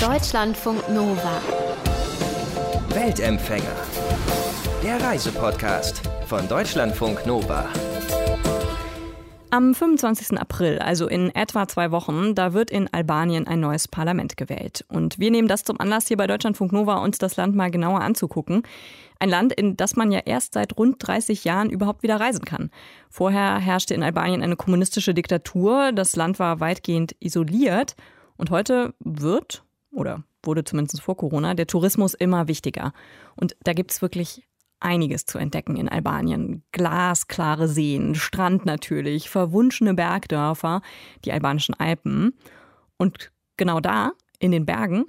Deutschlandfunk Nova. Weltempfänger. Der Reisepodcast von Deutschlandfunk Nova. Am 25. April, also in etwa zwei Wochen, da wird in Albanien ein neues Parlament gewählt. Und wir nehmen das zum Anlass, hier bei Deutschlandfunk Nova uns das Land mal genauer anzugucken. Ein Land, in das man ja erst seit rund 30 Jahren überhaupt wieder reisen kann. Vorher herrschte in Albanien eine kommunistische Diktatur, das Land war weitgehend isoliert und heute wird, oder wurde zumindest vor Corona, der Tourismus immer wichtiger. Und da gibt es wirklich einiges zu entdecken in Albanien. Glasklare Seen, Strand natürlich, verwunschene Bergdörfer, die albanischen Alpen. Und genau da, in den Bergen,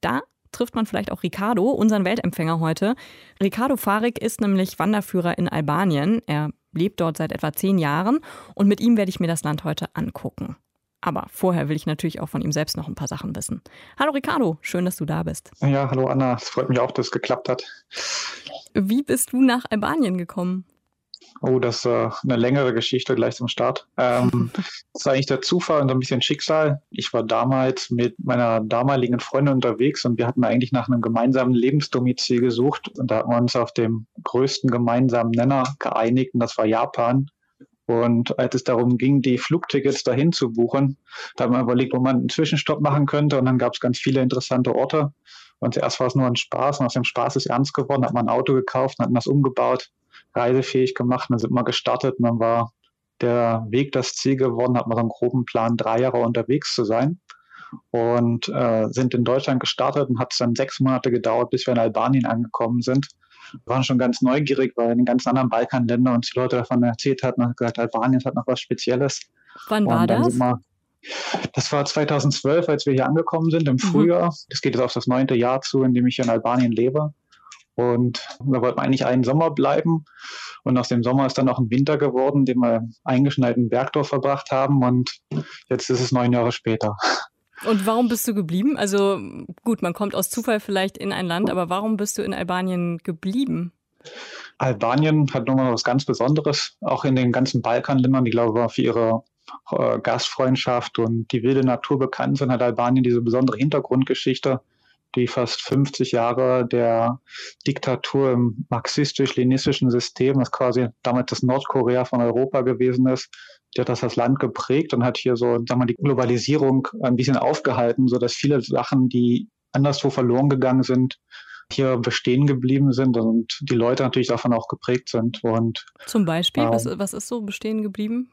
da trifft man vielleicht auch Ricardo, unseren Weltempfänger heute. Ricardo Farik ist nämlich Wanderführer in Albanien. Er lebt dort seit etwa zehn Jahren und mit ihm werde ich mir das Land heute angucken. Aber vorher will ich natürlich auch von ihm selbst noch ein paar Sachen wissen. Hallo Ricardo, schön, dass du da bist. Ja, hallo Anna, es freut mich auch, dass es geklappt hat. Wie bist du nach Albanien gekommen? Oh, das ist äh, eine längere Geschichte gleich zum Start. Ähm, das ist eigentlich der Zufall und ein bisschen Schicksal. Ich war damals mit meiner damaligen Freundin unterwegs und wir hatten eigentlich nach einem gemeinsamen Lebensdomizil gesucht. Und da haben wir uns auf dem größten gemeinsamen Nenner geeinigt und das war Japan. Und als es darum ging, die Flugtickets dahin zu buchen, da haben wir überlegt, wo man einen Zwischenstopp machen könnte. Und dann gab es ganz viele interessante Orte. Und zuerst war es nur ein Spaß und aus dem Spaß ist ernst geworden, hat man ein Auto gekauft hat das umgebaut, reisefähig gemacht, dann sind wir gestartet und dann war der Weg das Ziel geworden, hat man so einen groben Plan, drei Jahre unterwegs zu sein. Und äh, sind in Deutschland gestartet und hat es dann sechs Monate gedauert, bis wir in Albanien angekommen sind. Wir waren schon ganz neugierig, weil in den ganzen anderen Balkanländern uns die Leute davon erzählt hatten und gesagt, Albanien hat noch was Spezielles. Wann war das? Wir, das war 2012, als wir hier angekommen sind, im mhm. Frühjahr. Das geht jetzt auf das neunte Jahr zu, in dem ich hier in Albanien lebe. Und da wollten wir eigentlich einen Sommer bleiben. Und aus dem Sommer ist dann auch ein Winter geworden, den wir eingeschneit in Bergdorf verbracht haben. Und jetzt ist es neun Jahre später. Und warum bist du geblieben? Also gut, man kommt aus Zufall vielleicht in ein Land, aber warum bist du in Albanien geblieben? Albanien hat nochmal was ganz Besonderes, auch in den ganzen Balkanländern. Ich glaube, für ihre äh, Gastfreundschaft und die wilde Natur bekannt sind, hat Albanien diese besondere Hintergrundgeschichte, die fast 50 Jahre der Diktatur im marxistisch-leninistischen System, das quasi damals das Nordkorea von Europa gewesen ist, die hat das das Land geprägt und hat hier so, sagen wir, die Globalisierung ein bisschen aufgehalten, so dass viele Sachen, die anderswo verloren gegangen sind, hier bestehen geblieben sind und die Leute natürlich davon auch geprägt sind. Und, Zum Beispiel, äh, was, was ist so bestehen geblieben?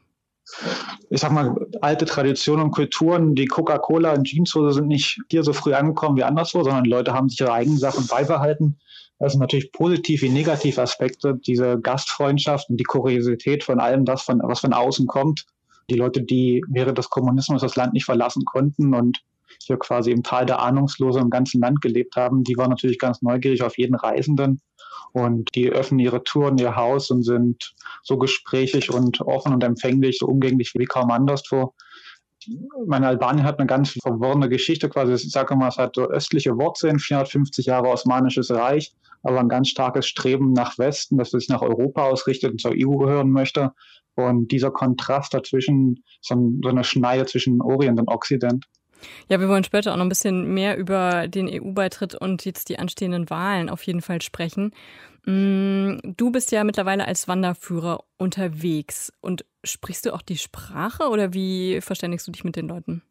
ich sag mal, alte Traditionen und Kulturen, die Coca-Cola und Jeanshose sind nicht hier so früh angekommen wie anderswo, sondern die Leute haben sich ihre eigenen Sachen beibehalten. Das sind natürlich positiv wie negativ Aspekte, diese Gastfreundschaft und die Kuriosität von allem das, von, was von außen kommt. Die Leute, die während des Kommunismus das Land nicht verlassen konnten und hier quasi im Tal der Ahnungslosen im ganzen Land gelebt haben, die waren natürlich ganz neugierig auf jeden Reisenden und die öffnen ihre Touren, ihr Haus und sind so gesprächig und offen und empfänglich, so umgänglich wie kaum anderswo. Meine Albanien hat eine ganz verworrene Geschichte quasi. Ich sage mal, es hat östliche Wurzeln, 450 Jahre Osmanisches Reich, aber ein ganz starkes Streben nach Westen, dass es sich nach Europa ausrichtet und zur EU gehören möchte. Und dieser Kontrast dazwischen, so eine Schneide zwischen Orient und Occident. Ja, wir wollen später auch noch ein bisschen mehr über den EU-Beitritt und jetzt die anstehenden Wahlen auf jeden Fall sprechen. Mm, du bist ja mittlerweile als Wanderführer unterwegs und sprichst du auch die Sprache oder wie verständigst du dich mit den Leuten?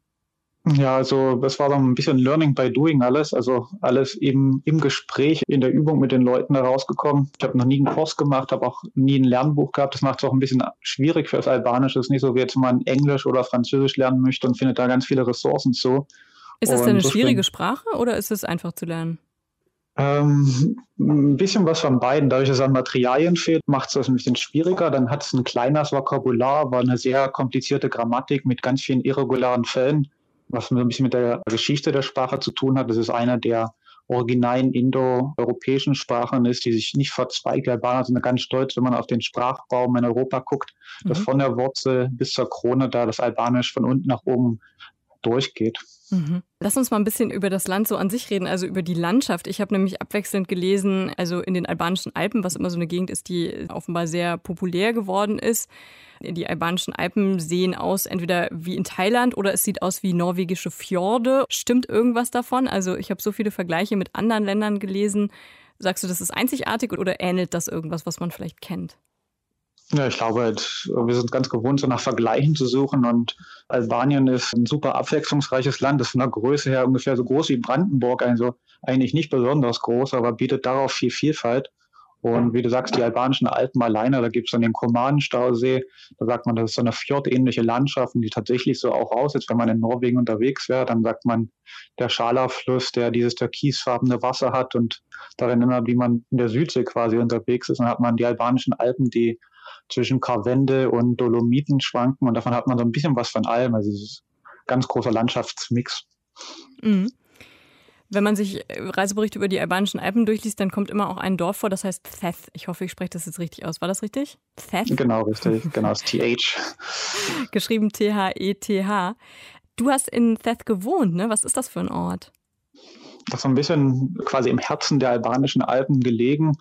Ja, also das war dann ein bisschen Learning by Doing alles. Also alles eben im Gespräch, in der Übung mit den Leuten herausgekommen. Ich habe noch nie einen Kurs gemacht, habe auch nie ein Lernbuch gehabt. Das macht es auch ein bisschen schwierig für das Albanische. Es ist nicht so, wie jetzt man Englisch oder Französisch lernen möchte und findet da ganz viele Ressourcen zu. Ist es denn eine so schwierige Sprache oder ist es einfach zu lernen? Ähm, ein bisschen was von beiden. Dadurch, dass es an Materialien fehlt, macht es das ein bisschen schwieriger. Dann hat es ein kleines Vokabular, aber eine sehr komplizierte Grammatik mit ganz vielen irregularen Fällen was ein bisschen mit der Geschichte der Sprache zu tun hat. Das ist einer der originalen indoeuropäischen Sprachen ist, die sich nicht verzweigt. Albaner sind ganz stolz, wenn man auf den Sprachraum in Europa guckt, mhm. dass von der Wurzel bis zur Krone da das Albanisch von unten nach oben durchgeht. Mhm. Lass uns mal ein bisschen über das Land so an sich reden, also über die Landschaft. Ich habe nämlich abwechselnd gelesen, also in den albanischen Alpen, was immer so eine Gegend ist, die offenbar sehr populär geworden ist. Die albanischen Alpen sehen aus entweder wie in Thailand oder es sieht aus wie norwegische Fjorde. Stimmt irgendwas davon? Also ich habe so viele Vergleiche mit anderen Ländern gelesen. Sagst du, das ist einzigartig oder ähnelt das irgendwas, was man vielleicht kennt? Ja, ich glaube, wir sind ganz gewohnt, so nach Vergleichen zu suchen. Und Albanien ist ein super abwechslungsreiches Land. Ist von der Größe her ungefähr so groß wie Brandenburg. Also eigentlich nicht besonders groß, aber bietet darauf viel Vielfalt. Und wie du sagst, die albanischen Alpen alleine, da gibt es dann den Komanen-Stausee. Da sagt man, das ist so eine fjordähnliche Landschaft, die tatsächlich so auch aussieht. Wenn man in Norwegen unterwegs wäre, dann sagt man, der Schala-Fluss, der dieses türkisfarbene Wasser hat und darin immer, wie man in der Südsee quasi unterwegs ist. Dann hat man die albanischen Alpen, die zwischen Karwende und Dolomiten schwanken und davon hat man so ein bisschen was von allem. Also dieses ganz großer Landschaftsmix. Mhm. Wenn man sich äh, Reiseberichte über die albanischen Alpen durchliest, dann kommt immer auch ein Dorf vor, das heißt Theth. Ich hoffe, ich spreche das jetzt richtig aus. War das richtig? Theth? Genau, richtig. Genau, das TH. Geschrieben T-H-E-T-H. E du hast in Theth gewohnt, ne? Was ist das für ein Ort? Das ist so ein bisschen quasi im Herzen der albanischen Alpen gelegen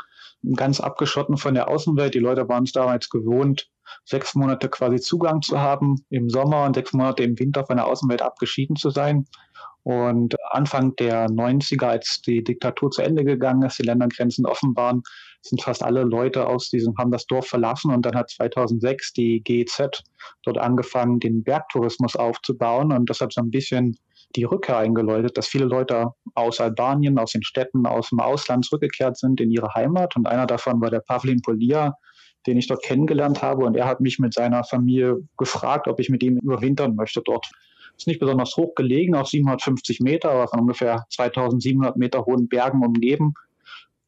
ganz abgeschotten von der Außenwelt. Die Leute waren es damals gewohnt, sechs Monate quasi Zugang zu haben im Sommer und sechs Monate im Winter von der Außenwelt abgeschieden zu sein. Und Anfang der 90er, als die Diktatur zu Ende gegangen ist, die Ländergrenzen offen waren, sind fast alle Leute aus diesem, haben das Dorf verlassen und dann hat 2006 die GEZ dort angefangen, den Bergtourismus aufzubauen und das hat so ein bisschen die Rückkehr eingeläutet, dass viele Leute aus Albanien, aus den Städten, aus dem Ausland zurückgekehrt sind in ihre Heimat. Und einer davon war der Pavlin Polia, den ich dort kennengelernt habe. Und er hat mich mit seiner Familie gefragt, ob ich mit ihm überwintern möchte dort. Ist nicht besonders hoch gelegen, auf 750 Meter, aber von ungefähr 2700 Meter hohen Bergen umgeben.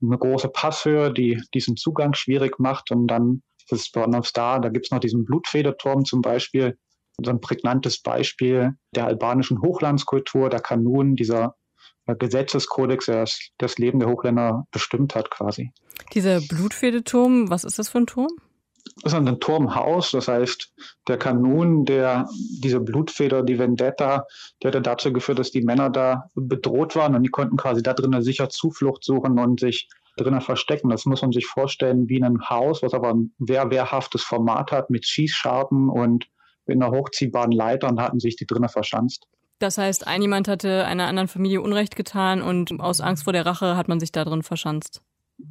Eine große Passhöhe, die diesen Zugang schwierig macht. Und dann ist es besonders da, da gibt es noch diesen Blutfederturm zum Beispiel, so ein prägnantes Beispiel der albanischen Hochlandskultur, der Kanun, dieser äh, Gesetzeskodex, der das Leben der Hochländer bestimmt hat quasi. Dieser Blutfedeturm, was ist das für ein Turm? Das ist ein Turmhaus, das heißt, der Kanun, der, diese Blutfeder, die Vendetta, der hat dazu geführt, dass die Männer da bedroht waren und die konnten quasi da drinnen sicher Zuflucht suchen und sich drinnen verstecken. Das muss man sich vorstellen wie ein Haus, was aber ein wehr wehrhaftes Format hat mit Schießscharten und mit einer hochziehbaren Leiter und hatten sich die drinnen verschanzt. Das heißt, ein jemand hatte einer anderen Familie Unrecht getan und aus Angst vor der Rache hat man sich da drin verschanzt.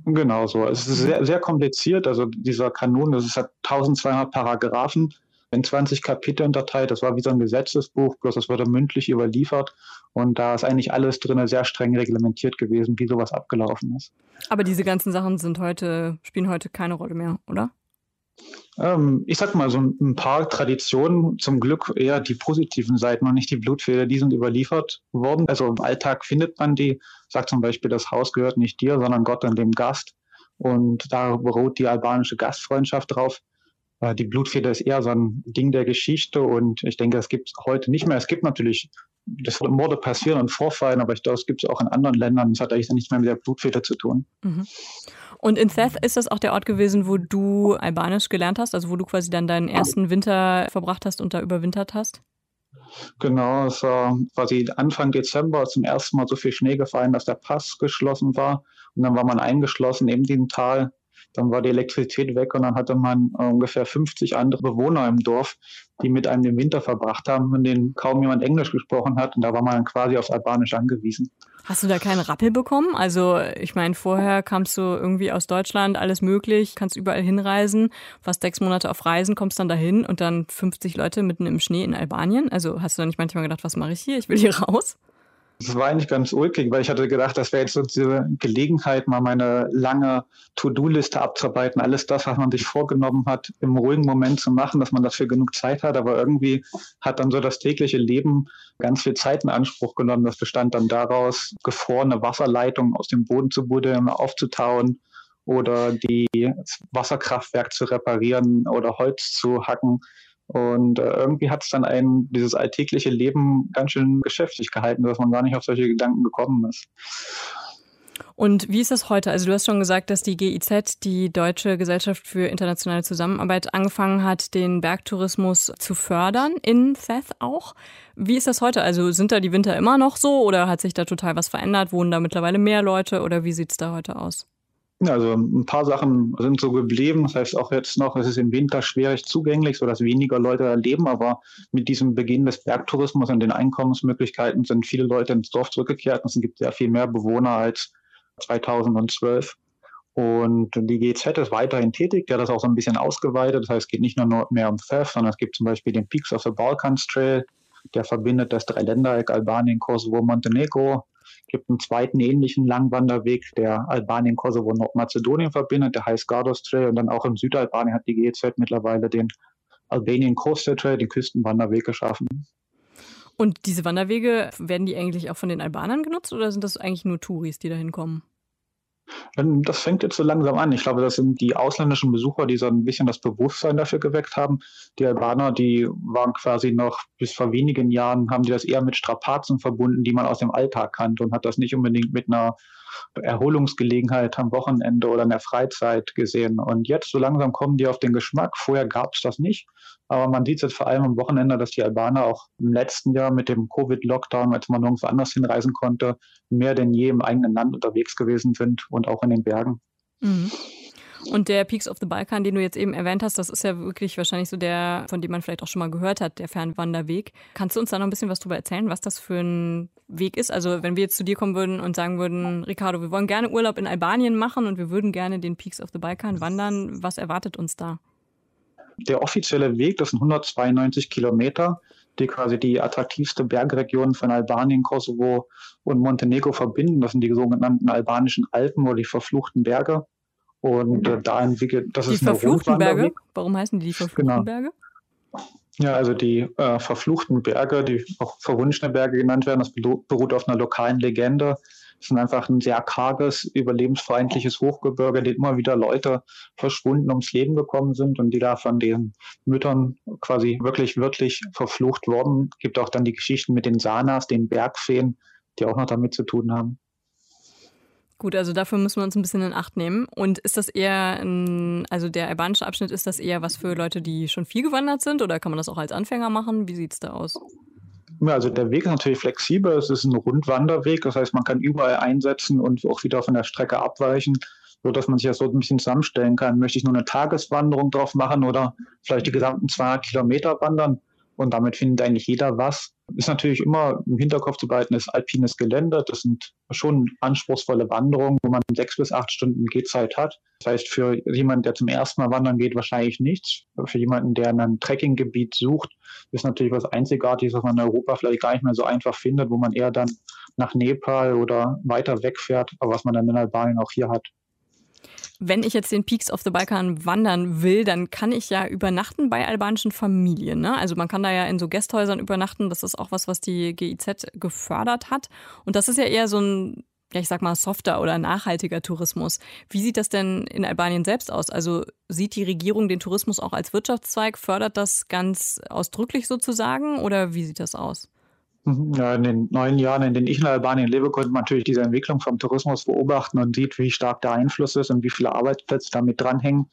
Genau so. Es ist sehr, sehr kompliziert. Also dieser Kanon, das ist, hat 1200 Paragraphen in 20 Kapitel unterteilt. Das war wie so ein Gesetzesbuch, bloß das wurde mündlich überliefert. Und da ist eigentlich alles drin sehr streng reglementiert gewesen, wie sowas abgelaufen ist. Aber diese ganzen Sachen sind heute, spielen heute keine Rolle mehr, oder? Ähm, ich sag mal, so ein paar Traditionen, zum Glück eher die positiven Seiten und nicht die Blutfehler, die sind überliefert worden. Also im Alltag findet man die, sagt zum Beispiel, das Haus gehört nicht dir, sondern Gott und dem Gast. Und da beruht die albanische Gastfreundschaft drauf. Äh, die Blutfeder ist eher so ein Ding der Geschichte und ich denke, es gibt es heute nicht mehr. Es gibt natürlich, dass Morde passieren und Vorfallen, aber ich glaube, es gibt es auch in anderen Ländern. Das hat eigentlich nichts mehr mit der Blutfeder zu tun. Mhm. Und in Theth ist das auch der Ort gewesen, wo du Albanisch gelernt hast, also wo du quasi dann deinen ersten Winter verbracht hast und da überwintert hast? Genau, es war quasi Anfang Dezember zum ersten Mal so viel Schnee gefallen, dass der Pass geschlossen war. Und dann war man eingeschlossen in dem Tal dann war die Elektrizität weg und dann hatte man äh, ungefähr 50 andere Bewohner im Dorf, die mit einem den Winter verbracht haben, von denen kaum jemand Englisch gesprochen hat. Und da war man quasi auf Albanisch angewiesen. Hast du da keinen Rappel bekommen? Also ich meine, vorher kamst du irgendwie aus Deutschland, alles möglich, kannst überall hinreisen, fast sechs Monate auf Reisen, kommst dann dahin und dann 50 Leute mitten im Schnee in Albanien. Also hast du da nicht manchmal gedacht, was mache ich hier? Ich will hier raus? Das war eigentlich ganz ulkig, weil ich hatte gedacht, das wäre jetzt so diese Gelegenheit, mal meine lange To-Do-Liste abzuarbeiten. Alles das, was man sich vorgenommen hat, im ruhigen Moment zu machen, dass man dafür genug Zeit hat. Aber irgendwie hat dann so das tägliche Leben ganz viel Zeit in Anspruch genommen. Das bestand dann daraus, gefrorene Wasserleitungen aus dem Boden zu buddeln, aufzutauen oder die Wasserkraftwerk zu reparieren oder Holz zu hacken. Und äh, irgendwie hat es dann ein, dieses alltägliche Leben ganz schön geschäftig gehalten, dass man gar nicht auf solche Gedanken gekommen ist. Und wie ist das heute? Also du hast schon gesagt, dass die GIZ, die Deutsche Gesellschaft für internationale Zusammenarbeit, angefangen hat, den Bergtourismus zu fördern, in Theth auch. Wie ist das heute? Also sind da die Winter immer noch so oder hat sich da total was verändert? Wohnen da mittlerweile mehr Leute oder wie sieht es da heute aus? Also ein paar Sachen sind so geblieben. Das heißt auch jetzt noch, es ist im Winter schwierig zugänglich, sodass weniger Leute da leben. Aber mit diesem Beginn des Bergtourismus und den Einkommensmöglichkeiten sind viele Leute ins Dorf zurückgekehrt. Es gibt sehr viel mehr Bewohner als 2012. Und die GZ ist weiterhin tätig, der hat das auch so ein bisschen ausgeweitet. Das heißt, es geht nicht nur mehr um Theft, sondern es gibt zum Beispiel den Peaks of the Balkans Trail, der verbindet das Dreiländereck Albanien, Kosovo, Montenegro. Es gibt einen zweiten ähnlichen Langwanderweg, der Albanien, Kosovo und Nordmazedonien verbindet, der heißt Gardos Trail. Und dann auch im Südalbanien hat die GZ mittlerweile den Albanian Coastal Trail, den Küstenwanderweg geschaffen. Und diese Wanderwege, werden die eigentlich auch von den Albanern genutzt oder sind das eigentlich nur Touris, die da hinkommen? Ähm, das fängt jetzt so langsam an. Ich glaube, das sind die ausländischen Besucher, die so ein bisschen das Bewusstsein dafür geweckt haben. Die Albaner, die waren quasi noch bis vor wenigen Jahren, haben die das eher mit Strapazen verbunden, die man aus dem Alltag kannte und hat das nicht unbedingt mit einer Erholungsgelegenheit am Wochenende oder in der Freizeit gesehen. Und jetzt so langsam kommen die auf den Geschmack. Vorher gab es das nicht. Aber man sieht es jetzt vor allem am Wochenende, dass die Albaner auch im letzten Jahr mit dem Covid-Lockdown, als man nirgendwo anders hinreisen konnte, mehr denn je im eigenen Land unterwegs gewesen sind und auch in den Bergen. Mhm. Und der Peaks of the Balkan, den du jetzt eben erwähnt hast, das ist ja wirklich wahrscheinlich so der, von dem man vielleicht auch schon mal gehört hat, der Fernwanderweg. Kannst du uns da noch ein bisschen was drüber erzählen, was das für ein Weg ist? Also wenn wir jetzt zu dir kommen würden und sagen würden, Ricardo, wir wollen gerne Urlaub in Albanien machen und wir würden gerne den Peaks of the Balkan wandern, was erwartet uns da? Der offizielle Weg, das sind 192 Kilometer, die quasi die attraktivste Bergregion von Albanien, Kosovo und Montenegro verbinden. Das sind die sogenannten albanischen Alpen oder die verfluchten Berge. Und äh, da entwickelt, das die ist eine verfluchten Berge? Warum heißen die die verfluchten genau. Berge? Ja, also die äh, verfluchten Berge, die auch verwunschene Berge genannt werden, das beruht auf einer lokalen Legende. Es sind einfach ein sehr karges, überlebensfeindliches Hochgebirge, in dem immer wieder Leute verschwunden ums Leben gekommen sind und die da von den Müttern quasi wirklich, wirklich verflucht wurden. Es gibt auch dann die Geschichten mit den Sanas, den Bergfeen, die auch noch damit zu tun haben. Gut, also dafür müssen wir uns ein bisschen in Acht nehmen. Und ist das eher, ein, also der albanische Abschnitt, ist das eher was für Leute, die schon viel gewandert sind oder kann man das auch als Anfänger machen? Wie sieht es da aus? Also der Weg ist natürlich flexibel. Es ist ein Rundwanderweg, das heißt, man kann überall einsetzen und auch wieder von der Strecke abweichen, sodass man sich das so ein bisschen zusammenstellen kann. Möchte ich nur eine Tageswanderung drauf machen oder vielleicht die gesamten 200 Kilometer wandern? Und damit findet eigentlich jeder was. Ist natürlich immer im Hinterkopf zu behalten, ist alpines Gelände. Das sind schon anspruchsvolle Wanderungen, wo man sechs bis acht Stunden Gehzeit hat. Das heißt, für jemanden, der zum ersten Mal wandern geht, wahrscheinlich nichts. Für jemanden, der ein Trekkinggebiet sucht, ist natürlich was Einzigartiges, was man in Europa vielleicht gar nicht mehr so einfach findet, wo man eher dann nach Nepal oder weiter wegfährt, aber was man dann in Albanien auch hier hat. Wenn ich jetzt den Peaks of the Balkan wandern will, dann kann ich ja übernachten bei albanischen Familien. Ne? Also man kann da ja in so Gästhäusern übernachten. Das ist auch was, was die GIZ gefördert hat. Und das ist ja eher so ein ja, ich sag mal, softer oder nachhaltiger Tourismus. Wie sieht das denn in Albanien selbst aus? Also sieht die Regierung den Tourismus auch als Wirtschaftszweig, fördert das ganz ausdrücklich sozusagen oder wie sieht das aus? Mhm. Ja, in den neun Jahren, in denen ich in Albanien lebe, konnte man natürlich diese Entwicklung vom Tourismus beobachten und sieht, wie stark der Einfluss ist und wie viele Arbeitsplätze damit dranhängen.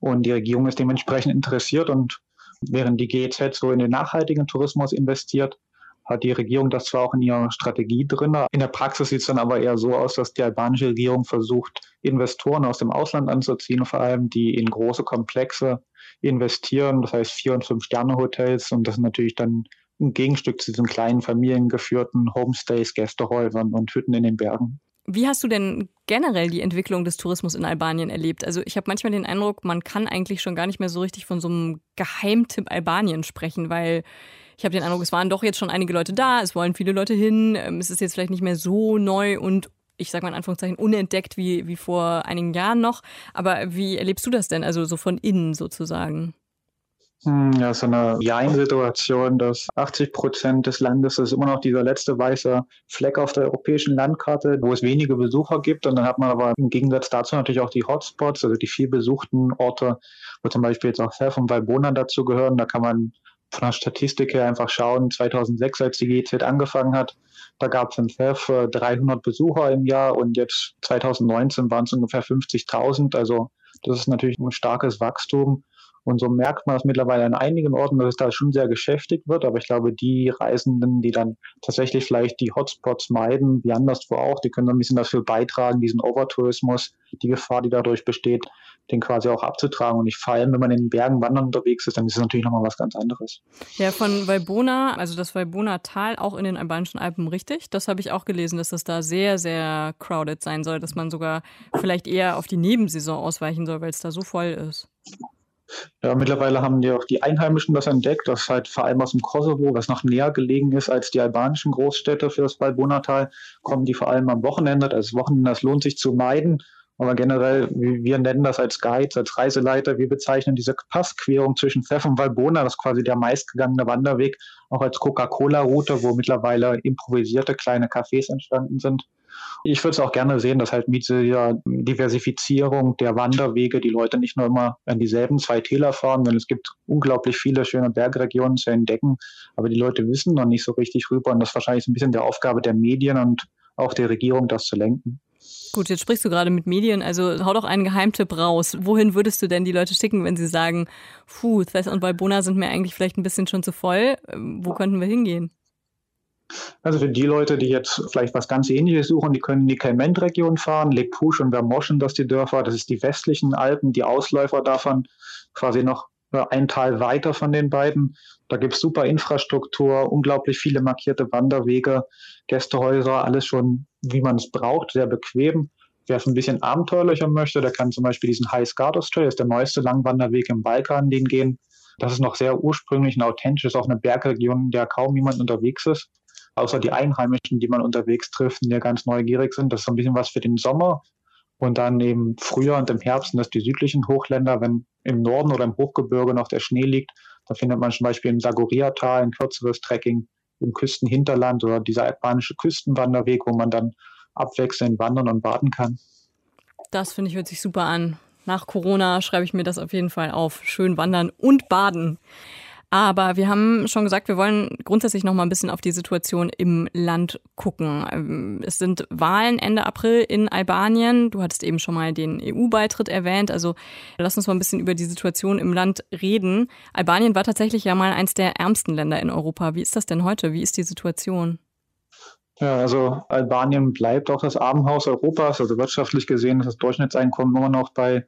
Und die Regierung ist dementsprechend interessiert. Und während die GEZ so in den nachhaltigen Tourismus investiert, hat die Regierung das zwar auch in ihrer Strategie drin. In der Praxis sieht es dann aber eher so aus, dass die albanische Regierung versucht, Investoren aus dem Ausland anzuziehen, vor allem die in große Komplexe investieren, das heißt Vier- und Fünf-Sterne-Hotels. Und das sind natürlich dann ein Gegenstück zu diesen kleinen familiengeführten Homestays, Gästehäusern und Hütten in den Bergen. Wie hast du denn generell die Entwicklung des Tourismus in Albanien erlebt? Also ich habe manchmal den Eindruck, man kann eigentlich schon gar nicht mehr so richtig von so einem Geheimtipp Albanien sprechen, weil ich habe den Eindruck, es waren doch jetzt schon einige Leute da, es wollen viele Leute hin, ähm, es ist jetzt vielleicht nicht mehr so neu und ich sage mal in Anführungszeichen unentdeckt wie, wie vor einigen Jahren noch. Aber wie erlebst du das denn, also so von innen sozusagen? Hm, ja, so eine Jein-Situation, dass 80 Prozent des Landes ist immer noch dieser letzte weiße Fleck auf der europäischen Landkarte, wo es wenige Besucher gibt. Und dann hat man aber im Gegensatz dazu natürlich auch die Hotspots, also die viel besuchten Orte, wo zum Beispiel jetzt auch Self und Valbona dazu gehören. Da kann man von der Statistik her einfach schauen, 2006, als die GZ angefangen hat, da gab es im FEF 300 Besucher im Jahr und jetzt 2019 waren es ungefähr 50.000. Also das ist natürlich ein starkes Wachstum. Und so merkt man es mittlerweile an einigen Orten, dass es da schon sehr geschäftigt wird. Aber ich glaube, die Reisenden, die dann tatsächlich vielleicht die Hotspots meiden, wie anderswo auch, die können so ein bisschen dafür beitragen, diesen Overtourismus, die Gefahr, die dadurch besteht, den quasi auch abzutragen. Und ich vor allem, wenn man in den Bergen wandern unterwegs ist, dann ist es natürlich nochmal was ganz anderes. Ja, von Valbona, also das Valbona-Tal auch in den albanischen Alpen, richtig? Das habe ich auch gelesen, dass das da sehr, sehr crowded sein soll, dass man sogar vielleicht eher auf die Nebensaison ausweichen soll, weil es da so voll ist. Ja, mittlerweile haben ja auch die Einheimischen das entdeckt, dass halt vor allem aus dem Kosovo, was noch näher gelegen ist als die albanischen Großstädte für das Valbona-Tal, kommen die vor allem am Wochenende. Das Wochenende, das lohnt sich zu meiden. Aber generell, wir nennen das als Guides, als Reiseleiter, wir bezeichnen diese Passquerung zwischen Pfeff und Valbona, das ist quasi der meistgegangene Wanderweg, auch als Coca-Cola-Route, wo mittlerweile improvisierte kleine Cafés entstanden sind. Ich würde es auch gerne sehen, dass halt mit dieser Diversifizierung der Wanderwege die Leute nicht nur immer an dieselben zwei Täler fahren, denn es gibt unglaublich viele schöne Bergregionen zu entdecken, aber die Leute wissen noch nicht so richtig rüber und das ist wahrscheinlich ein bisschen der Aufgabe der Medien und auch der Regierung, das zu lenken. Gut, jetzt sprichst du gerade mit Medien, also hau doch einen Geheimtipp raus. Wohin würdest du denn die Leute schicken, wenn sie sagen, puh, Thess und Valbona sind mir eigentlich vielleicht ein bisschen schon zu voll, wo könnten wir hingehen? Also für die Leute, die jetzt vielleicht was ganz ähnliches suchen, die können in die Kelment-Region fahren, Pusch und Vermoschen, das die Dörfer, das ist die westlichen Alpen, die Ausläufer davon, quasi noch ein Tal weiter von den beiden. Da gibt es super Infrastruktur, unglaublich viele markierte Wanderwege, Gästehäuser, alles schon, wie man es braucht, sehr bequem. Wer es ein bisschen abenteuerlicher möchte, der kann zum Beispiel diesen High Skardos Trail, das ist der neueste Langwanderweg im Balkan, den gehen. Das ist noch sehr ursprünglich und authentisch, ist auch eine Bergregion, in der kaum jemand unterwegs ist. Außer die Einheimischen, die man unterwegs trifft, die ja ganz neugierig sind. Das ist so ein bisschen was für den Sommer. Und dann eben Frühjahr und im Herbst sind das die südlichen Hochländer, wenn im Norden oder im Hochgebirge noch der Schnee liegt. Da findet man zum Beispiel im Sagoria-Tal ein kürzeres Trekking im Küstenhinterland oder dieser albanische Küstenwanderweg, wo man dann abwechselnd wandern und baden kann. Das finde ich hört sich super an. Nach Corona schreibe ich mir das auf jeden Fall auf. Schön wandern und baden. Aber wir haben schon gesagt, wir wollen grundsätzlich noch mal ein bisschen auf die Situation im Land gucken. Ähm, es sind Wahlen Ende April in Albanien. Du hattest eben schon mal den EU-Beitritt erwähnt. Also lass uns mal ein bisschen über die Situation im Land reden. Albanien war tatsächlich ja mal eins der ärmsten Länder in Europa. Wie ist das denn heute? Wie ist die Situation? Ja, also Albanien bleibt auch das Armenhaus Europas. Also wirtschaftlich gesehen ist das Durchschnittseinkommen immer noch bei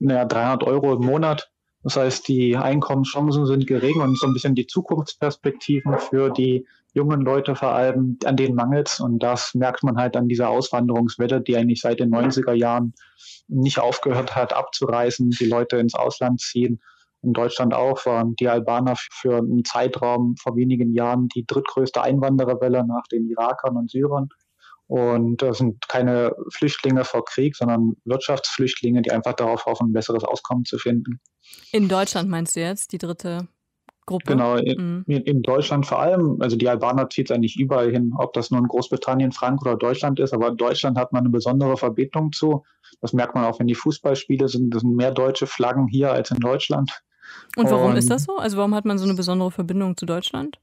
naja, 300 Euro im Monat. Das heißt, die Einkommenschancen sind gering und so ein bisschen die Zukunftsperspektiven für die jungen Leute vor allem, an denen mangelt es. Und das merkt man halt an dieser Auswanderungswelle, die eigentlich seit den 90er Jahren nicht aufgehört hat, abzureißen, die Leute ins Ausland ziehen. In Deutschland auch waren die Albaner für einen Zeitraum vor wenigen Jahren die drittgrößte Einwandererwelle nach den Irakern und Syrern. Und das sind keine Flüchtlinge vor Krieg, sondern Wirtschaftsflüchtlinge, die einfach darauf hoffen, ein besseres Auskommen zu finden. In Deutschland meinst du jetzt, die dritte Gruppe? Genau, in, mhm. in Deutschland vor allem. Also die Albaner zieht es eigentlich überall hin, ob das nun Großbritannien, Frankreich oder Deutschland ist. Aber in Deutschland hat man eine besondere Verbindung zu. Das merkt man auch, wenn die Fußballspiele sind. Das sind mehr deutsche Flaggen hier als in Deutschland. Und warum Und, ist das so? Also warum hat man so eine besondere Verbindung zu Deutschland?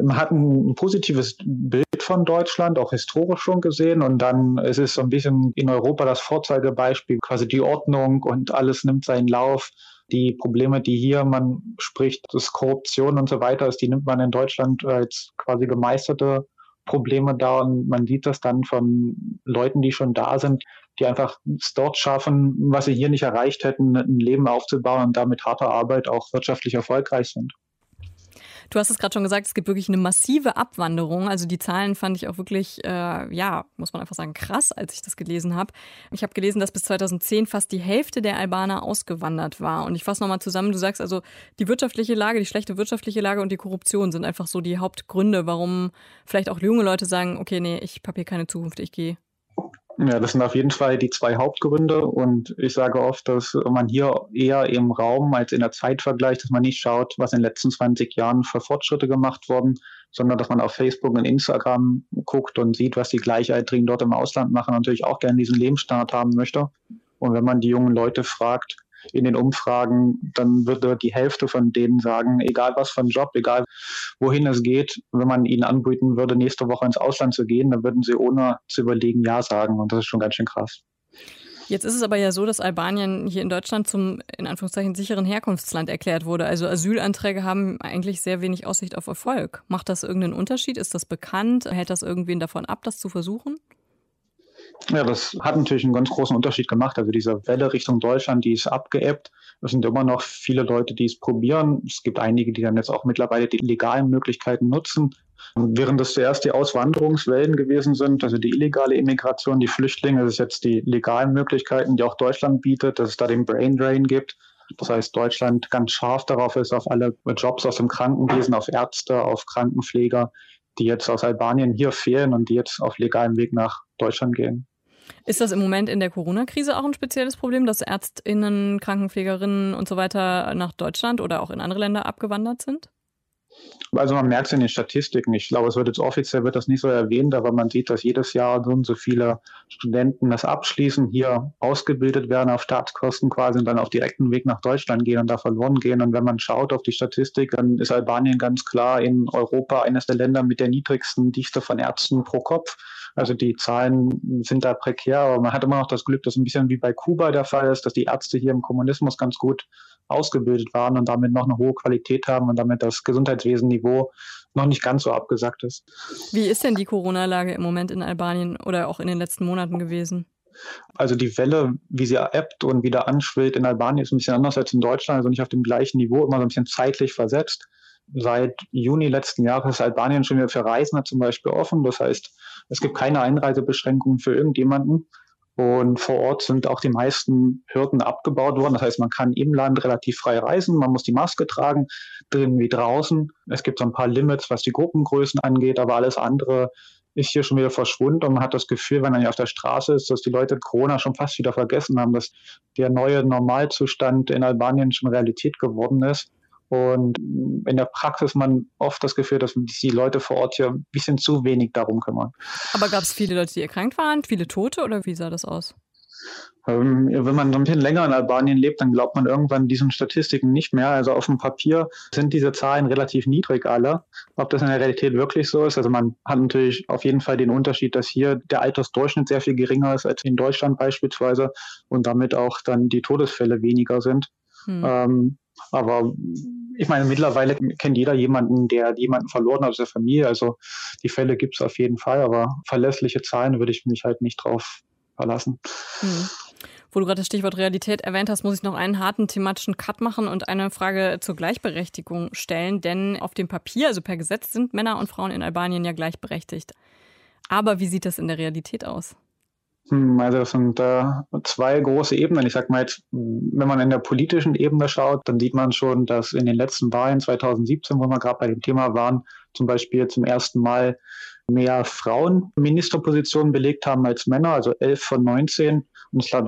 man hat ein positives Bild von Deutschland, auch historisch schon gesehen. Und dann ist es so ein bisschen in Europa das Vorzeigebeispiel, quasi die Ordnung und alles nimmt seinen Lauf. Die Probleme, die hier man spricht, das Korruption und so weiter ist, die nimmt man in Deutschland als quasi gemeisterte Probleme da und man sieht das dann von Leuten, die schon da sind, die einfach es dort schaffen, was sie hier nicht erreicht hätten, ein Leben aufzubauen und damit harter Arbeit auch wirtschaftlich erfolgreich sind. Du hast es gerade schon gesagt, es gibt wirklich eine massive Abwanderung. Also die Zahlen fand ich auch wirklich, äh, ja, muss man einfach sagen, krass, als ich das gelesen habe. Ich habe gelesen, dass bis 2010 fast die Hälfte der Albaner ausgewandert war. Und ich fasse nochmal zusammen, du sagst also, die wirtschaftliche Lage, die schlechte wirtschaftliche Lage und die Korruption sind einfach so die Hauptgründe, warum vielleicht auch junge Leute sagen, okay, nee, ich habe hier keine Zukunft, ich gehe. Ja, das sind auf jeden Fall die zwei Hauptgründe. Und ich sage oft, dass man hier eher im Raum als in der Zeit vergleicht, dass man nicht schaut, was in den letzten 20 Jahren für Fortschritte gemacht wurden, sondern dass man auf Facebook und Instagram guckt und sieht, was die Gleichaltrigen dort im Ausland machen, natürlich auch gerne diesen Lebensstandard haben möchte. Und wenn man die jungen Leute fragt, in den Umfragen, dann würde die Hälfte von denen sagen, egal was für ein Job, egal wohin es geht, wenn man ihnen anbieten würde, nächste Woche ins Ausland zu gehen, dann würden sie ohne zu überlegen Ja sagen. Und das ist schon ganz schön krass. Jetzt ist es aber ja so, dass Albanien hier in Deutschland zum in Anführungszeichen sicheren Herkunftsland erklärt wurde. Also Asylanträge haben eigentlich sehr wenig Aussicht auf Erfolg. Macht das irgendeinen Unterschied? Ist das bekannt? Hält das irgendwen davon ab, das zu versuchen? Ja, das hat natürlich einen ganz großen Unterschied gemacht. Also diese Welle Richtung Deutschland, die ist abgeebbt. Es sind immer noch viele Leute, die es probieren. Es gibt einige, die dann jetzt auch mittlerweile die legalen Möglichkeiten nutzen. Während das zuerst die Auswanderungswellen gewesen sind, also die illegale Immigration, die Flüchtlinge, das ist jetzt die legalen Möglichkeiten, die auch Deutschland bietet, dass es da den Brain Drain gibt. Das heißt, Deutschland ganz scharf darauf ist, auf alle Jobs aus dem Krankenwesen, auf Ärzte, auf Krankenpfleger, die jetzt aus Albanien hier fehlen und die jetzt auf legalem Weg nach Deutschland gehen. Ist das im Moment in der Corona-Krise auch ein spezielles Problem, dass Ärztinnen, Krankenpflegerinnen und so weiter nach Deutschland oder auch in andere Länder abgewandert sind? Also man merkt es in den Statistiken. Ich glaube, es wird jetzt offiziell wird das nicht so erwähnt, aber man sieht, dass jedes Jahr so und so viele Studenten das abschließen, hier ausgebildet werden auf Staatskosten quasi und dann auf direkten Weg nach Deutschland gehen und da verloren gehen. Und wenn man schaut auf die Statistik, dann ist Albanien ganz klar in Europa eines der Länder mit der niedrigsten Dichte von Ärzten pro Kopf. Also die Zahlen sind da prekär, aber man hat immer noch das Glück, dass ein bisschen wie bei Kuba der Fall ist, dass die Ärzte hier im Kommunismus ganz gut ausgebildet waren und damit noch eine hohe Qualität haben und damit das Gesundheitswesenniveau noch nicht ganz so abgesackt ist. Wie ist denn die Corona-Lage im Moment in Albanien oder auch in den letzten Monaten gewesen? Also die Welle, wie sie ebbt und wieder anschwillt in Albanien, ist ein bisschen anders als in Deutschland, also nicht auf dem gleichen Niveau, immer so ein bisschen zeitlich versetzt. Seit Juni letzten Jahres ist Albanien schon wieder für Reisende zum Beispiel offen. Das heißt, es gibt keine Einreisebeschränkungen für irgendjemanden. Und vor Ort sind auch die meisten Hürden abgebaut worden. Das heißt, man kann im Land relativ frei reisen. Man muss die Maske tragen, drinnen wie draußen. Es gibt so ein paar Limits, was die Gruppengrößen angeht, aber alles andere ist hier schon wieder verschwunden und man hat das Gefühl, wenn man hier auf der Straße ist, dass die Leute Corona schon fast wieder vergessen haben, dass der neue Normalzustand in Albanien schon Realität geworden ist. Und in der Praxis man oft das Gefühl, dass die Leute vor Ort hier ein bisschen zu wenig darum kümmern. Aber gab es viele Leute, die erkrankt waren, viele Tote oder wie sah das aus? Ähm, wenn man so ein bisschen länger in Albanien lebt, dann glaubt man irgendwann diesen Statistiken nicht mehr. Also auf dem Papier sind diese Zahlen relativ niedrig alle. Ob das in der Realität wirklich so ist, also man hat natürlich auf jeden Fall den Unterschied, dass hier der Altersdurchschnitt sehr viel geringer ist als in Deutschland beispielsweise und damit auch dann die Todesfälle weniger sind. Hm. Ähm, aber ich meine, mittlerweile kennt jeder jemanden, der jemanden verloren hat aus der Familie. Also die Fälle gibt es auf jeden Fall, aber verlässliche Zahlen würde ich mich halt nicht drauf verlassen. Mhm. Wo du gerade das Stichwort Realität erwähnt hast, muss ich noch einen harten thematischen Cut machen und eine Frage zur Gleichberechtigung stellen. Denn auf dem Papier, also per Gesetz, sind Männer und Frauen in Albanien ja gleichberechtigt. Aber wie sieht das in der Realität aus? Hm, also das sind äh, zwei große Ebenen. Ich sag mal jetzt, wenn man in der politischen Ebene schaut, dann sieht man schon, dass in den letzten Wahlen 2017, wo wir gerade bei dem Thema waren, zum Beispiel zum ersten Mal mehr Frauen Ministerpositionen belegt haben als Männer, also elf von 19. Und es war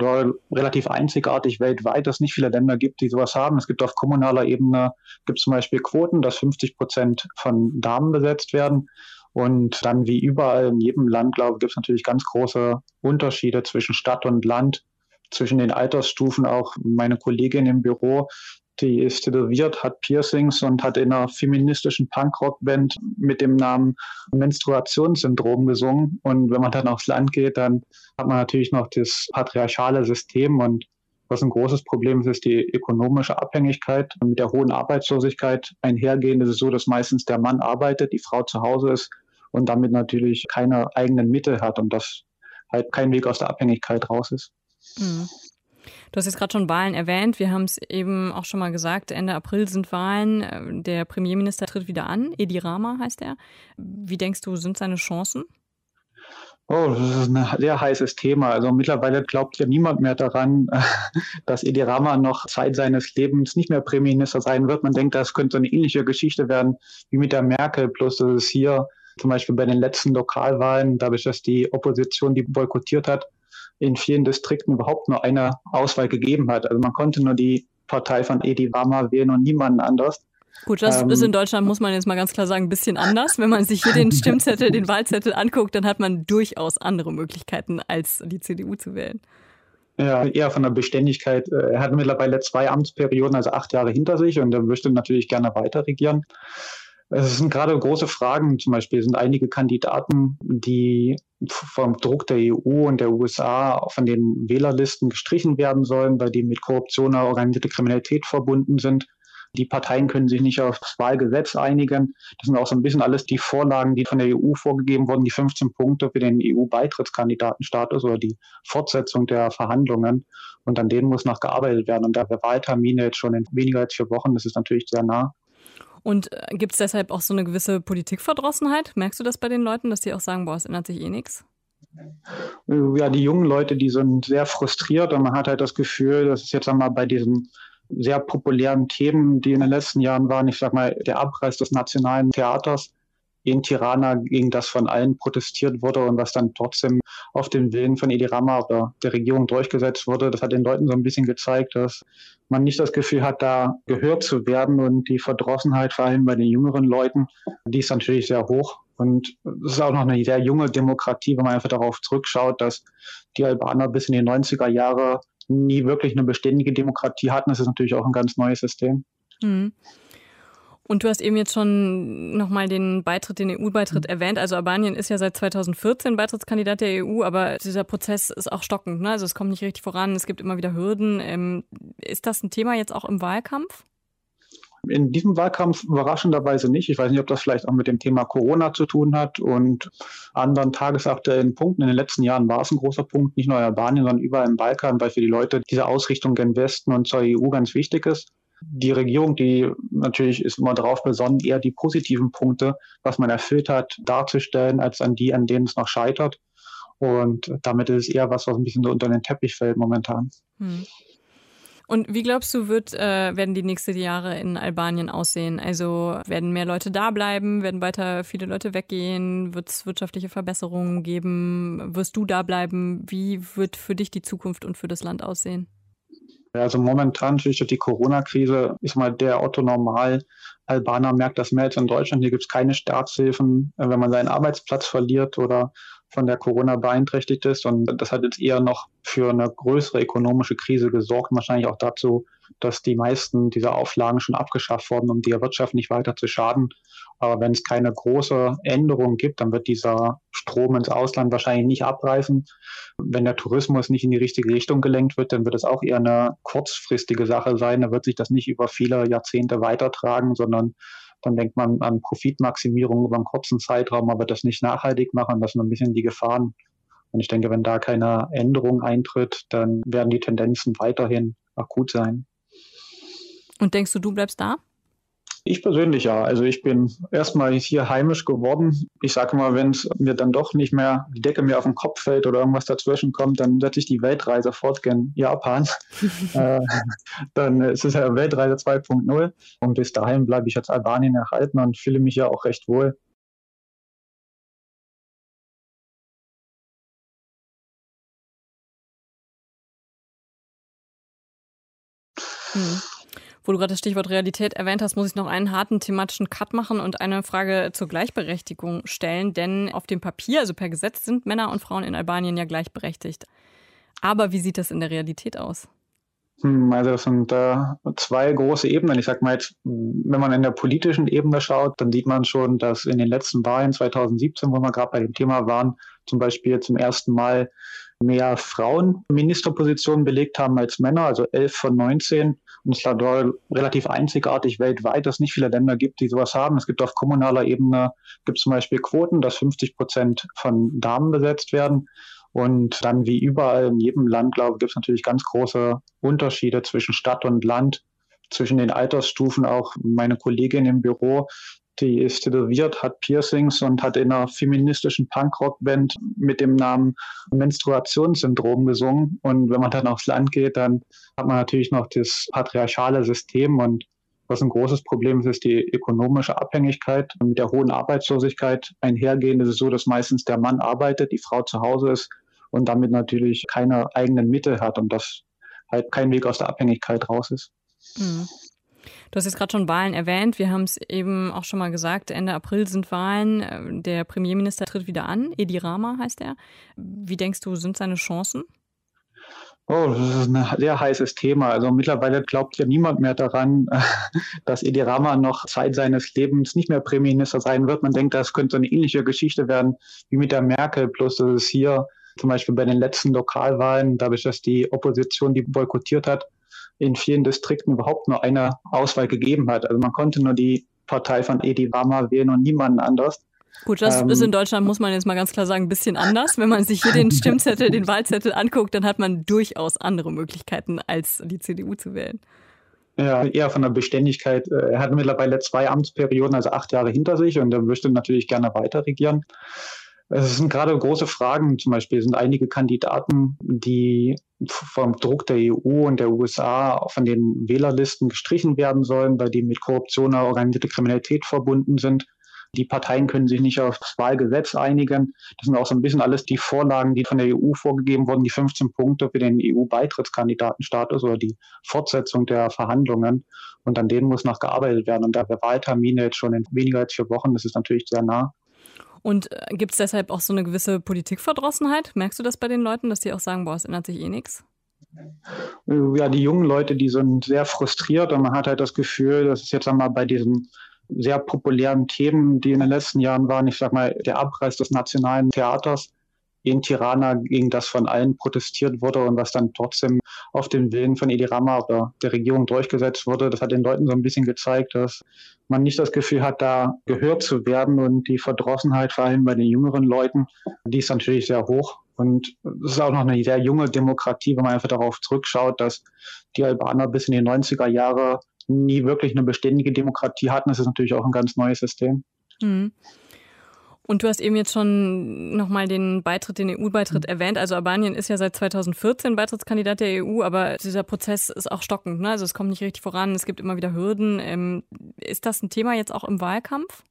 relativ einzigartig weltweit, dass es nicht viele Länder gibt, die sowas haben. Es gibt auf kommunaler Ebene, gibt zum Beispiel Quoten, dass 50 Prozent von Damen besetzt werden. Und dann wie überall in jedem Land, glaube ich, gibt es natürlich ganz große Unterschiede zwischen Stadt und Land, zwischen den Altersstufen auch. Meine Kollegin im Büro, die ist tätowiert, hat Piercings und hat in einer feministischen Punkrock-Band mit dem Namen Menstruationssyndrom gesungen. Und wenn man dann aufs Land geht, dann hat man natürlich noch das patriarchale System und was ein großes Problem ist, ist die ökonomische Abhängigkeit. Mit der hohen Arbeitslosigkeit einhergehend ist es so, dass meistens der Mann arbeitet, die Frau zu Hause ist und damit natürlich keine eigenen Mittel hat und das halt kein Weg aus der Abhängigkeit raus ist. Mhm. Du hast jetzt gerade schon Wahlen erwähnt. Wir haben es eben auch schon mal gesagt. Ende April sind Wahlen. Der Premierminister tritt wieder an. Edi Rama heißt er. Wie denkst du, sind seine Chancen? Oh, das ist ein sehr heißes Thema. Also mittlerweile glaubt ja niemand mehr daran, dass Edi Rama noch Zeit seines Lebens nicht mehr Premierminister sein wird. Man denkt, das könnte eine ähnliche Geschichte werden wie mit der Merkel, bloß dass es hier zum Beispiel bei den letzten Lokalwahlen, dadurch, dass die Opposition die boykottiert hat, in vielen Distrikten überhaupt nur eine Auswahl gegeben hat. Also man konnte nur die Partei von Edi Rama wählen und niemanden anders. Gut, das ähm, ist in Deutschland, muss man jetzt mal ganz klar sagen, ein bisschen anders. Wenn man sich hier den Stimmzettel, den Wahlzettel anguckt, dann hat man durchaus andere Möglichkeiten, als die CDU zu wählen. Ja, eher von der Beständigkeit. Äh, er hat mittlerweile zwei Amtsperioden, also acht Jahre hinter sich und er möchte natürlich gerne weiter regieren. Es sind gerade große Fragen. Zum Beispiel sind einige Kandidaten, die vom Druck der EU und der USA von den Wählerlisten gestrichen werden sollen, weil die mit Korruption oder organisierte Kriminalität verbunden sind. Die Parteien können sich nicht auf das Wahlgesetz einigen. Das sind auch so ein bisschen alles die Vorlagen, die von der EU vorgegeben wurden, die 15 Punkte für den EU-Beitrittskandidatenstatus oder die Fortsetzung der Verhandlungen. Und an denen muss noch gearbeitet werden. Und da der Wahltermin jetzt schon in weniger als vier Wochen, das ist natürlich sehr nah. Und äh, gibt es deshalb auch so eine gewisse Politikverdrossenheit? Merkst du das bei den Leuten, dass die auch sagen, boah, es ändert sich eh nichts? Ja, die jungen Leute, die sind sehr frustriert und man hat halt das Gefühl, dass es jetzt einmal bei diesen sehr populären Themen, die in den letzten Jahren waren, ich sag mal, der Abreiß des nationalen Theaters, in Tirana, gegen das von allen protestiert wurde und was dann trotzdem auf den Willen von Edi Rama oder der Regierung durchgesetzt wurde. Das hat den Leuten so ein bisschen gezeigt, dass man nicht das Gefühl hat, da gehört zu werden und die Verdrossenheit, vor allem bei den jüngeren Leuten, die ist natürlich sehr hoch. Und es ist auch noch eine sehr junge Demokratie, wenn man einfach darauf zurückschaut, dass die Albaner bis in die 90er Jahre nie wirklich eine beständige Demokratie hatten. Das ist natürlich auch ein ganz neues System. Mhm. Und du hast eben jetzt schon nochmal den Beitritt, den EU-Beitritt mhm. erwähnt. Also Albanien ist ja seit 2014 Beitrittskandidat der EU, aber dieser Prozess ist auch stockend. Ne? Also es kommt nicht richtig voran, es gibt immer wieder Hürden. Ähm, ist das ein Thema jetzt auch im Wahlkampf? In diesem Wahlkampf überraschenderweise nicht. Ich weiß nicht, ob das vielleicht auch mit dem Thema Corona zu tun hat und anderen tagesaktuellen Punkten. In den letzten Jahren war es ein großer Punkt, nicht nur in Albanien, sondern überall im Balkan, weil für die Leute diese Ausrichtung gen Westen und zur EU ganz wichtig ist die Regierung, die natürlich ist immer darauf besonnen, eher die positiven Punkte, was man erfüllt hat, darzustellen, als an die, an denen es noch scheitert. Und damit ist es eher was, was ein bisschen so unter den Teppich fällt momentan. Hm. Und wie glaubst du, wird, äh, werden die nächsten Jahre in Albanien aussehen? Also werden mehr Leute da bleiben? Werden weiter viele Leute weggehen? Wird es wirtschaftliche Verbesserungen geben? Wirst du da bleiben? Wie wird für dich die Zukunft und für das Land aussehen? Also momentan durch die Corona-Krise ist mal der Otto Normal Albaner merkt das mehr als in Deutschland. Hier gibt es keine Staatshilfen, äh, wenn man seinen Arbeitsplatz verliert oder von der Corona beeinträchtigt ist. Und das hat jetzt eher noch für eine größere ökonomische Krise gesorgt, wahrscheinlich auch dazu, dass die meisten dieser Auflagen schon abgeschafft wurden, um der Wirtschaft nicht weiter zu schaden. Aber wenn es keine große Änderung gibt, dann wird dieser Strom ins Ausland wahrscheinlich nicht abreißen. Wenn der Tourismus nicht in die richtige Richtung gelenkt wird, dann wird es auch eher eine kurzfristige Sache sein. Da wird sich das nicht über viele Jahrzehnte weitertragen, sondern dann denkt man an Profitmaximierung über einen kurzen Zeitraum, aber das nicht nachhaltig machen. Das sind ein bisschen die Gefahren. Und ich denke, wenn da keine Änderung eintritt, dann werden die Tendenzen weiterhin akut sein. Und denkst du, du bleibst da? Ich persönlich ja. Also ich bin erstmal hier heimisch geworden. Ich sage mal, wenn es mir dann doch nicht mehr die Decke mir auf den Kopf fällt oder irgendwas dazwischen kommt, dann setze ich die Weltreise fort gen Japan. äh, dann ist es ja Weltreise 2.0 und bis dahin bleibe ich als Albanien erhalten und fühle mich ja auch recht wohl. Wo du gerade das Stichwort Realität erwähnt hast, muss ich noch einen harten thematischen Cut machen und eine Frage zur Gleichberechtigung stellen. Denn auf dem Papier, also per Gesetz, sind Männer und Frauen in Albanien ja gleichberechtigt. Aber wie sieht das in der Realität aus? Hm, also das sind äh, zwei große Ebenen. Ich sag mal jetzt, wenn man in der politischen Ebene schaut, dann sieht man schon, dass in den letzten Wahlen 2017, wo wir gerade bei dem Thema waren, zum Beispiel zum ersten Mal mehr Frauen Ministerpositionen belegt haben als Männer, also elf von 19. Und es ist relativ einzigartig weltweit, dass es nicht viele Länder gibt, die sowas haben. Es gibt auf kommunaler Ebene, gibt zum Beispiel Quoten, dass 50 Prozent von Damen besetzt werden. Und dann wie überall in jedem Land, glaube ich, gibt es natürlich ganz große Unterschiede zwischen Stadt und Land, zwischen den Altersstufen. Auch meine Kollegin im Büro, die ist tätowiert, hat Piercings und hat in einer feministischen Punkrock-Band mit dem Namen Menstruationssyndrom gesungen. Und wenn man dann aufs Land geht, dann hat man natürlich noch das patriarchale System und was ein großes Problem ist, ist die ökonomische Abhängigkeit. Mit der hohen Arbeitslosigkeit einhergehend ist es so, dass meistens der Mann arbeitet, die Frau zu Hause ist und damit natürlich keine eigenen Mittel hat und das halt kein Weg aus der Abhängigkeit raus ist. Mhm. Du hast jetzt gerade schon Wahlen erwähnt. Wir haben es eben auch schon mal gesagt. Ende April sind Wahlen. Der Premierminister tritt wieder an. Edi Rama heißt er. Wie denkst du, sind seine Chancen? Oh, das ist ein sehr heißes Thema. Also mittlerweile glaubt ja niemand mehr daran, dass Edi Rama noch Zeit seines Lebens nicht mehr Premierminister sein wird. Man denkt, das könnte so eine ähnliche Geschichte werden wie mit der Merkel, bloß dass es hier zum Beispiel bei den letzten Lokalwahlen, dadurch, dass die Opposition die boykottiert hat, in vielen Distrikten überhaupt nur eine Auswahl gegeben hat. Also man konnte nur die Partei von Edi Rama wählen und niemanden anders. Gut, das ähm, ist in Deutschland, muss man jetzt mal ganz klar sagen, ein bisschen anders. Wenn man sich hier den Stimmzettel, den Wahlzettel anguckt, dann hat man durchaus andere Möglichkeiten, als die CDU zu wählen. Ja, eher von der Beständigkeit. Äh, er hat mittlerweile zwei Amtsperioden, also acht Jahre hinter sich und er möchte natürlich gerne weiter regieren. Es sind gerade große Fragen. Zum Beispiel sind einige Kandidaten, die vom Druck der EU und der USA von den Wählerlisten gestrichen werden sollen, weil die mit Korruption oder organisierte Kriminalität verbunden sind. Die Parteien können sich nicht auf das Wahlgesetz einigen. Das sind auch so ein bisschen alles die Vorlagen, die von der EU vorgegeben wurden, die 15 Punkte für den EU-Beitrittskandidatenstatus oder die Fortsetzung der Verhandlungen. Und an denen muss noch gearbeitet werden. Und da der Wahltermin jetzt schon in weniger als vier Wochen, das ist natürlich sehr nah. Und äh, gibt es deshalb auch so eine gewisse Politikverdrossenheit? Merkst du das bei den Leuten, dass die auch sagen, boah, es ändert sich eh nichts? Ja, die jungen Leute, die sind sehr frustriert und man hat halt das Gefühl, dass es jetzt einmal bei diesen sehr populären Themen, die in den letzten Jahren waren. Ich sag mal, der Abreiß des nationalen Theaters in Tirana, gegen das von allen protestiert wurde und was dann trotzdem auf den Willen von Edi Rama oder der Regierung durchgesetzt wurde. Das hat den Leuten so ein bisschen gezeigt, dass man nicht das Gefühl hat, da gehört zu werden und die Verdrossenheit vor allem bei den jüngeren Leuten, die ist natürlich sehr hoch. Und es ist auch noch eine sehr junge Demokratie, wenn man einfach darauf zurückschaut, dass die Albaner bis in die 90er Jahre nie wirklich eine beständige Demokratie hatten. Das ist natürlich auch ein ganz neues System. Mhm. Und du hast eben jetzt schon nochmal den Beitritt, den EU-Beitritt mhm. erwähnt. Also Albanien ist ja seit 2014 Beitrittskandidat der EU, aber dieser Prozess ist auch stockend. Ne? Also es kommt nicht richtig voran, es gibt immer wieder Hürden. Ähm, ist das ein Thema jetzt auch im Wahlkampf?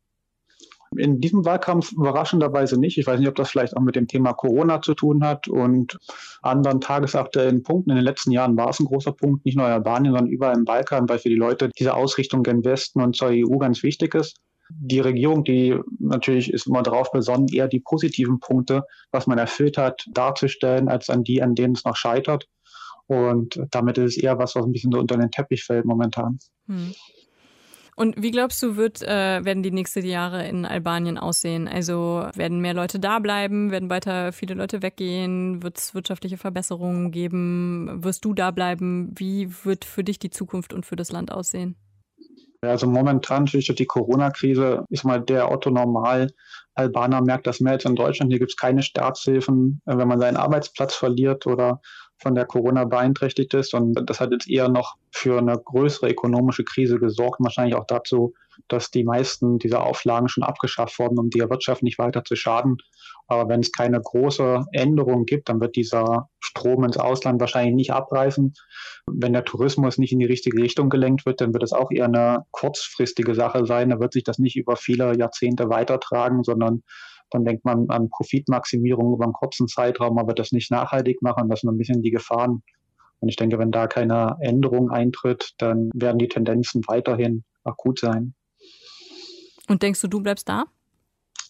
In diesem Wahlkampf überraschenderweise nicht. Ich weiß nicht, ob das vielleicht auch mit dem Thema Corona zu tun hat und anderen tagesaktuellen Punkten. In den letzten Jahren war es ein großer Punkt, nicht nur in Albanien, sondern überall im Balkan, weil für die Leute diese Ausrichtung gen Westen und zur EU ganz wichtig ist. Die Regierung, die natürlich ist immer darauf besonnen, eher die positiven Punkte, was man erfüllt hat, darzustellen, als an die, an denen es noch scheitert. Und damit ist es eher was, was ein bisschen so unter den Teppich fällt momentan. Hm. Und wie glaubst du, wird, äh, werden die nächsten Jahre in Albanien aussehen? Also werden mehr Leute da bleiben? Werden weiter viele Leute weggehen? Wird es wirtschaftliche Verbesserungen geben? Wirst du da bleiben? Wie wird für dich die Zukunft und für das Land aussehen? Also momentan durch die Corona-Krise ist mal der Otto Normal Albaner merkt das mehr als in Deutschland. Hier gibt es keine Staatshilfen, wenn man seinen Arbeitsplatz verliert oder von der Corona beeinträchtigt ist. Und das hat jetzt eher noch für eine größere ökonomische Krise gesorgt, wahrscheinlich auch dazu, dass die meisten dieser Auflagen schon abgeschafft wurden, um der Wirtschaft nicht weiter zu schaden. Aber wenn es keine große Änderung gibt, dann wird dieser Strom ins Ausland wahrscheinlich nicht abreißen. Wenn der Tourismus nicht in die richtige Richtung gelenkt wird, dann wird es auch eher eine kurzfristige Sache sein. Da wird sich das nicht über viele Jahrzehnte weitertragen, sondern dann denkt man an Profitmaximierung über einen kurzen Zeitraum, aber das nicht nachhaltig machen. Das sind ein bisschen die Gefahren. Und ich denke, wenn da keine Änderung eintritt, dann werden die Tendenzen weiterhin akut sein. Und denkst du, du bleibst da?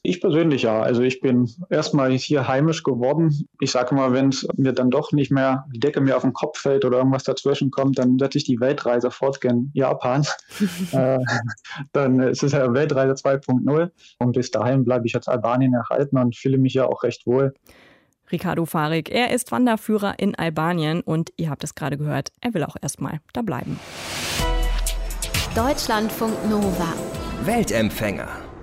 Ich persönlich ja. Also ich bin erstmal hier heimisch geworden. Ich sage mal, wenn es mir dann doch nicht mehr die Decke mir auf den Kopf fällt oder irgendwas dazwischen kommt, dann setze ich die Weltreise fort gen Japan. äh, dann ist es ja Weltreise 2.0 und bis dahin bleibe ich als Albanien erhalten und fühle mich ja auch recht wohl. Ricardo Farik, er ist Wanderführer in Albanien und ihr habt es gerade gehört, er will auch erstmal da bleiben. Deutschlandfunk Nova. Weltempfänger.